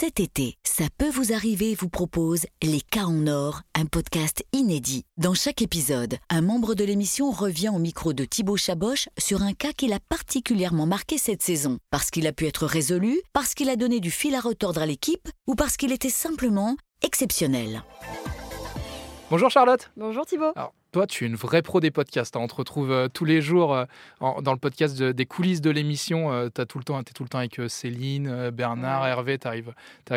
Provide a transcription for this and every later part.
Cet été, ça peut vous arriver vous propose Les cas en or, un podcast inédit. Dans chaque épisode, un membre de l'émission revient au micro de Thibaut Chaboch sur un cas qu'il a particulièrement marqué cette saison, parce qu'il a pu être résolu, parce qu'il a donné du fil à retordre à l'équipe ou parce qu'il était simplement exceptionnel. Bonjour Charlotte. Bonjour Thibaut. Alors, toi, tu es une vraie pro des podcasts. hein. On te retrouve euh, tous les jours euh, en- dans le podcast de- des coulisses de l'émission. tu es tout le temps avec euh, Céline, euh, Bernard. Hervé. Tu arrives,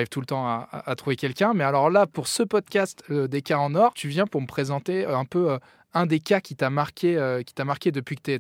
tout le temps à, à- à trouver quelqu'un. Mais alors là, pour ce podcast euh, des cas en or, tu viens pour me présenter euh, un peu euh, un des cas qui t'a marqué, euh, qui t'a marqué depuis que tu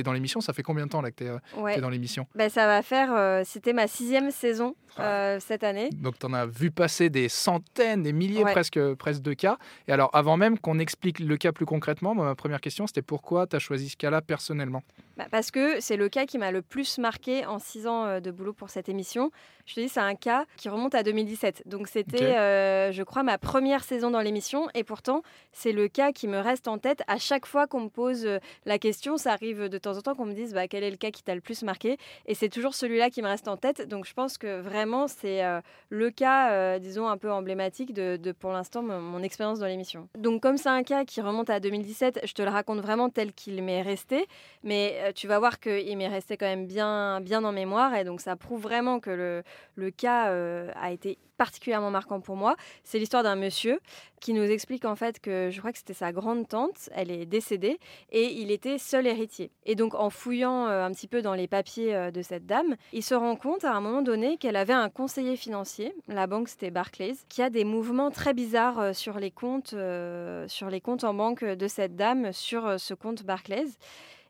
es, dans l'émission. Ça fait combien de temps là que tu es, Ouais. dans l'émission? Ben, ça va faire. euh, C'était ma sixième saison Ah. euh, cette année. Donc, tu en as vu passer des centaines, des milliers Ouais. presque, presque de cas. Et alors, avant même qu'on explique le cas plus concrètement, moi, ma première question, c'était pourquoi tu as choisi ce cas-là personnellement? Bah, parce que c'est le cas qui m'a le plus marqué en six ans euh, de boulot pour cette émission. Je te dis, c'est un cas qui remonte à 2017. Donc c'était, euh, je crois, ma première saison dans l'émission. Et pourtant, c'est le cas qui me reste en tête à chaque fois qu'on me pose euh, la question. Ça arrive de temps en temps qu'on me dise bah, quel est le cas qui t'a le plus marqué? Et c'est toujours celui-là qui me reste en tête. Donc je pense que vraiment, c'est euh, le cas, euh, disons, un peu emblématique de, de, pour l'instant, mon, mon expérience dans l'émission. Donc comme c'est un cas qui remonte à 2017, je te le raconte vraiment tel qu'il m'est resté. Mais euh, tu vas voir qu'il m'est resté quand même bien, bien en mémoire. Et donc ça prouve vraiment que le, le cas euh, a été particulièrement marquant pour moi. C'est l'histoire d'un monsieur qui nous explique en fait que je crois que c'était sa grande tante, elle est décédée et il était seul héritier. Et donc en fouillant euh, un petit peu dans les papiers de cette dame, il se rend compte à un moment donné qu'elle avait un conseiller financier, la banque c'était Barclays, qui a des mouvements très bizarres sur les comptes, sur les comptes en banque de cette dame sur ce compte Barclays.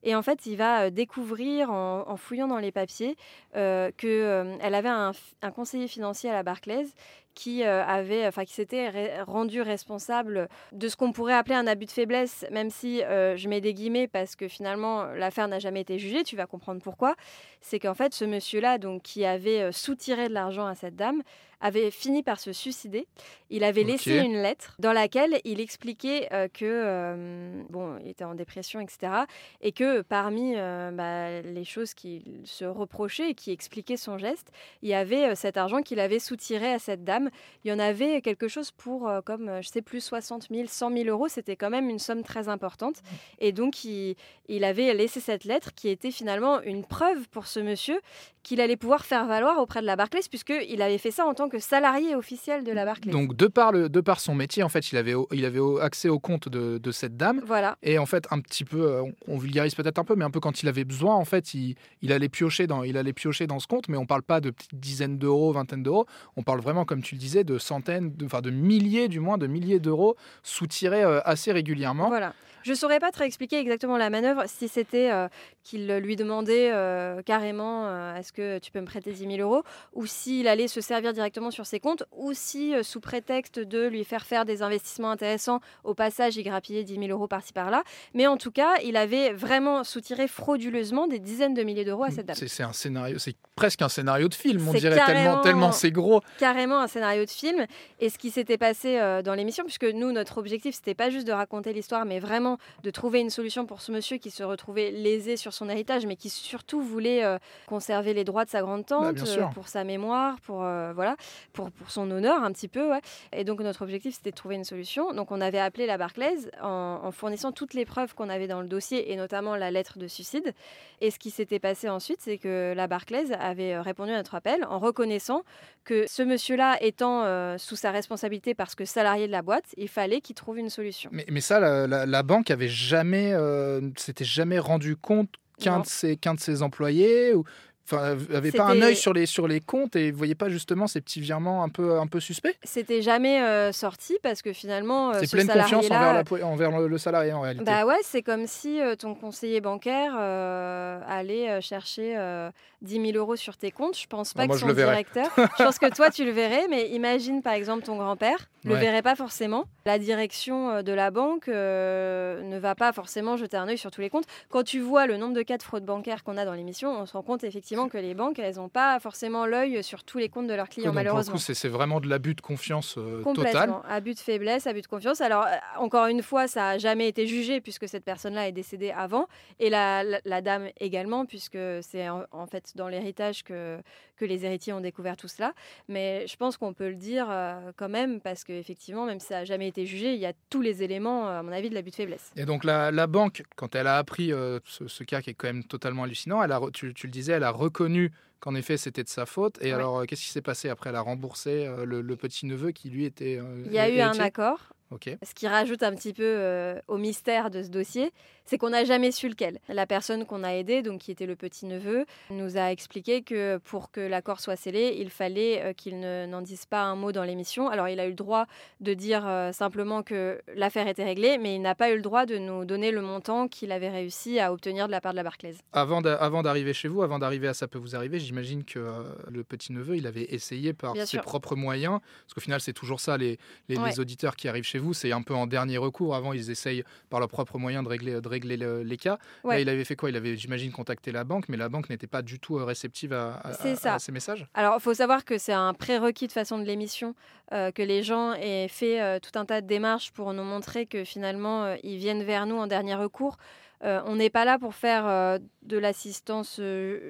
Et en fait, il va euh, découvrir en, fouillant dans les papiers euh, qu'elle avait un, un conseiller financier à la Barclays qui euh, avait, enfin qui s'était rendu responsable de ce qu'on pourrait appeler un abus de faiblesse, même si euh, je mets des guillemets parce que finalement l'affaire n'a jamais été jugée. Tu vas comprendre pourquoi. C'est qu'en fait, ce monsieur-là, donc qui avait euh, soutiré de l'argent à cette dame, avait fini par se suicider. Il avait laissé une lettre dans laquelle il expliquait euh, que euh, bon, il était en dépression, etc. Et que parmi euh, bah, les choses qu'il se reprochait et qui expliquaient son geste, il y avait cet argent qu'il avait soutiré à cette dame. Il y en avait quelque chose pour, euh, comme euh, je sais plus, 60 000, 100 000 euros. C'était quand même une somme très importante. Et donc, il, il avait laissé cette lettre qui était finalement une preuve pour ce monsieur qu'il allait pouvoir faire valoir auprès de la Barclays, puisqu'il avait fait ça en tant que salarié officiel de la Barclays. Donc, de par, le, de par son métier, en fait, il avait, il avait accès au compte de, de cette dame. voilà. Et en fait, un petit peu, euh, on, on vulgarise peut-être un peu, mais un peu quand il avait besoin, en fait, il, il allait piocher dans, il allait piocher dans ce compte. Mais on parle pas de petites dizaines d'euros, vingtaines d'euros. On parle vraiment, comme tu le disais, de centaines, de, enfin de milliers, du moins, de milliers d'euros soutirés euh, assez régulièrement. Voilà. Je saurais pas très expliquer exactement la manœuvre, si c'était euh, qu'il lui demandait euh, carrément euh, est-ce que tu peux me prêter 10 000 euros, ou s'il allait se servir directement sur ses comptes, ou si, sous prétexte de lui faire faire des investissements intéressants, au passage, il grappillait 10 000 euros par-ci par-là. Mais en tout cas, il avait vraiment soutiré frauduleusement des dizaines de milliers d'euros à cette dame. C'est un scénario, c'est presque un scénario de film, on dirait tellement, tellement c'est gros. carrément un scénario de film. Et ce qui s'était passé euh, dans l'émission, puisque nous, notre objectif, c'était pas juste de raconter l'histoire, mais vraiment de trouver une solution pour ce monsieur qui se retrouvait lésé sur son héritage, mais qui surtout voulait euh, conserver les droits de sa grande Bah, tante, euh, pour sa mémoire, pour voilà, pour, pour son honneur un petit peu. ouais. Et donc notre objectif, c'était de trouver une solution. Donc on avait appelé la Barclays en, en fournissant toutes les preuves qu'on avait dans le dossier et notamment la lettre de suicide. Et ce qui s'était passé ensuite, c'est que la Barclays avait répondu à notre appel en reconnaissant que ce monsieur-là étant euh, sous sa responsabilité parce que salarié de la boîte, il fallait qu'il trouve une solution. Mais, mais ça, la, la- la banque avait jamais, euh, s'était jamais rendu compte qu'un de ses, qu'un de ses employés ou enfin avait pas un œil sur les sur les comptes et voyait pas justement ces petits virements un peu un peu suspects? C'était jamais euh, sorti parce que finalement, euh, C'est ce pleine confiance envers, la po- envers le, le salarié en réalité. Bah ouais, c'est comme si euh, ton conseiller bancaire allait chercher euh, 10 000 euros sur tes comptes. Je pense pas Ah, moi, que son directeur. je pense que toi, tu le verrais, mais imagine par exemple ton grand-père, le Ouais. verrait pas forcément. La direction de la banque ne va pas forcément jeter un œil sur tous les comptes. Quand tu vois le nombre de cas de fraude bancaire qu'on a dans l'émission, on se rend compte effectivement effectivement que les banques, elles n'ont pas forcément l'œil sur tous les comptes de leurs clients, Donc, malheureusement. c'est vraiment de l'abus de confiance euh, total. Abus de faiblesse, abus de confiance. Alors, euh, encore une fois, ça n'a jamais été jugé puisque cette personne-là est décédée avant. Et la, la- la dame également, puisque c'est en, en fait dans l'héritage que, que les héritiers ont découvert tout cela. Mais je pense qu'on peut le dire euh, quand même parce qu'effectivement, même si ça n'a jamais été jugé, il y a tous les éléments, à mon avis, de l'abus de faiblesse. Et donc la, la banque, quand elle a appris euh, ce, ce cas qui est quand même totalement hallucinant, elle a, tu, tu le disais, elle a reconnu qu'en effet c'était de sa faute. Et Ouais. alors euh, qu'est-ce qui s'est passé après? Elle a remboursé euh, le, le petit neveu qui lui était. euh, Il y a eu un accord. Ce qui rajoute un petit peu euh, au mystère de ce dossier, c'est qu'on n'a jamais su lequel. La personne qu'on a aidée, donc qui était le petit-neveu, nous a expliqué que pour que l'accord soit scellé, il fallait euh, qu'il ne- n'en dise pas un mot dans l'émission. Alors il a eu le droit de dire euh, simplement que l'affaire était réglée, mais il n'a pas eu le droit de nous donner le montant qu'il avait réussi à obtenir de la part de la Barclays. Avant d'a- avant d'arriver chez vous, avant d'arriver à ça peut vous arriver, j'imagine que euh, le petit neveu, il avait essayé par Bien ses sûr. propres moyens, parce qu'au final c'est toujours ça, les, les, Ouais. les auditeurs qui arrivent chez vous, c'est un peu en dernier recours. Avant ils essayent par leurs propres moyens de régler, de régler le- les cas. Là, Ouais. il avait fait quoi? Il avait, j'imagine, contacté la banque, mais la banque n'était pas du tout euh, réceptive à, à- C'est à- ça. à ces messages. Alors, il faut savoir que c'est un prérequis de façon de l'émission euh, que les gens aient fait euh, tout un tas de démarches pour nous montrer que finalement, euh, ils viennent vers nous en dernier recours. On n'est pas là pour faire de l'assistance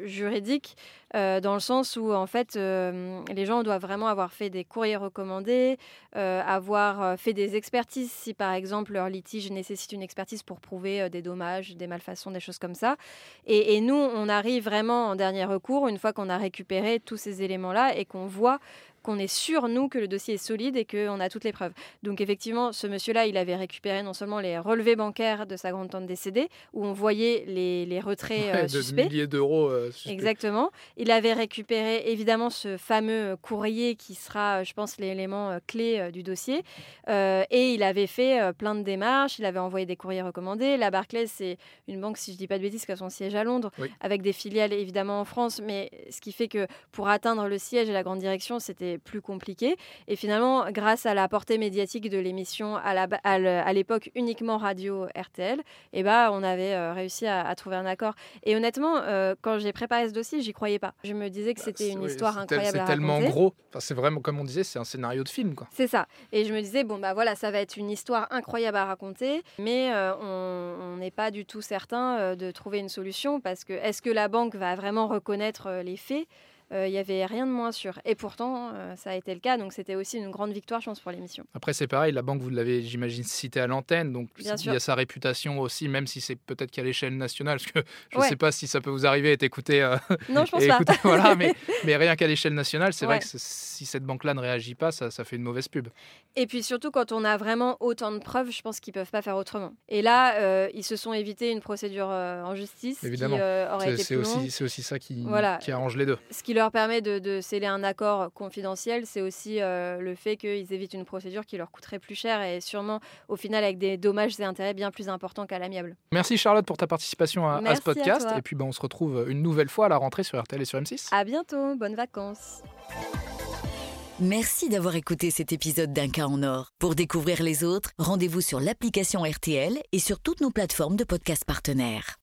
juridique, euh, dans le sens où, en fait, euh, les gens doivent vraiment avoir fait des courriers recommandés, euh, avoir euh, fait des expertises, si par exemple leur litige nécessite une expertise pour prouver euh, des dommages, des malfaçons, des choses comme ça. Et, et nous, on arrive vraiment en dernier recours, une fois qu'on a récupéré tous ces éléments-là et qu'on voit qu'on est sûr, nous, que le dossier est solide et qu'on a toutes les preuves. Donc effectivement, ce monsieur-là, il avait récupéré non seulement les relevés bancaires de sa grande-tante décédée, où on voyait les, les retraits euh, Ouais, de suspects. milliers d'euros. euh. Exactement. Il avait récupéré évidemment ce fameux courrier qui sera, euh, je pense, l'élément euh, clé euh, du dossier. Euh, et il avait fait euh, plein de démarches. Il avait envoyé des courriers recommandés. La Barclays, c'est une banque, si je dis pas de bêtises, qui a son siège à Londres, Oui. avec des filiales évidemment en France. Mais ce qui fait que pour atteindre le siège et la grande direction, c'était plus compliqué. Et finalement, grâce à la portée médiatique de l'émission à l'époque uniquement radio RTL, eh ben, on avait euh, réussi à, à trouver un accord. Et honnêtement, euh, quand j'ai préparé ce dossier, j'y croyais pas. Je me disais que c'était une Bah, Oui, histoire incroyable C'est tellement raconter. gros. Enfin, c'est vraiment, comme on disait, c'est un scénario de film. Quoi. C'est ça. Et je me disais, bon, bah voilà, ça va être une histoire incroyable à raconter, mais euh, on n'est pas du tout certain euh, de trouver une solution parce que est-ce que la banque va vraiment reconnaître euh, les faits? Il y avait rien de moins sûr. Et pourtant, euh, ça a été le cas, donc c'était aussi une grande victoire, je pense, pour l'émission. Après, c'est pareil, la banque, vous l'avez, j'imagine, cité à l'antenne, donc Bien il sûr. y a sa réputation aussi, même si c'est peut-être qu'à l'échelle nationale, parce que je ne Ouais. sais pas si ça peut vous arriver écouté. euh, Non, je pense pas. écouter- voilà, mais, mais rien qu'à l'échelle nationale, c'est vrai que si cette banque-là ne réagit pas, ça, ça fait une mauvaise pub. Et puis surtout, quand on a vraiment autant de preuves, je pense qu'ils peuvent pas faire autrement. Et là, euh, ils se sont évités une procédure euh, en justice Évidemment. euh, C'est aussi, c'est aussi ça qui, Voilà. qui arrange les deux. Ce qui leur permet de, de sceller un accord confidentiel, c'est aussi euh, le fait qu'ils évitent une procédure qui leur coûterait plus cher et sûrement au final avec des dommages et intérêts bien plus importants qu'à l'amiable. Merci Charlotte pour ta participation à, ce podcast. et puis ben, on se retrouve une nouvelle fois à la rentrée sur RTL et sur M6. À bientôt, bonnes vacances. Merci d'avoir écouté cet épisode d'Un cas en or. Pour découvrir les autres, rendez-vous sur l'application RTL et sur toutes nos plateformes de podcasts partenaires.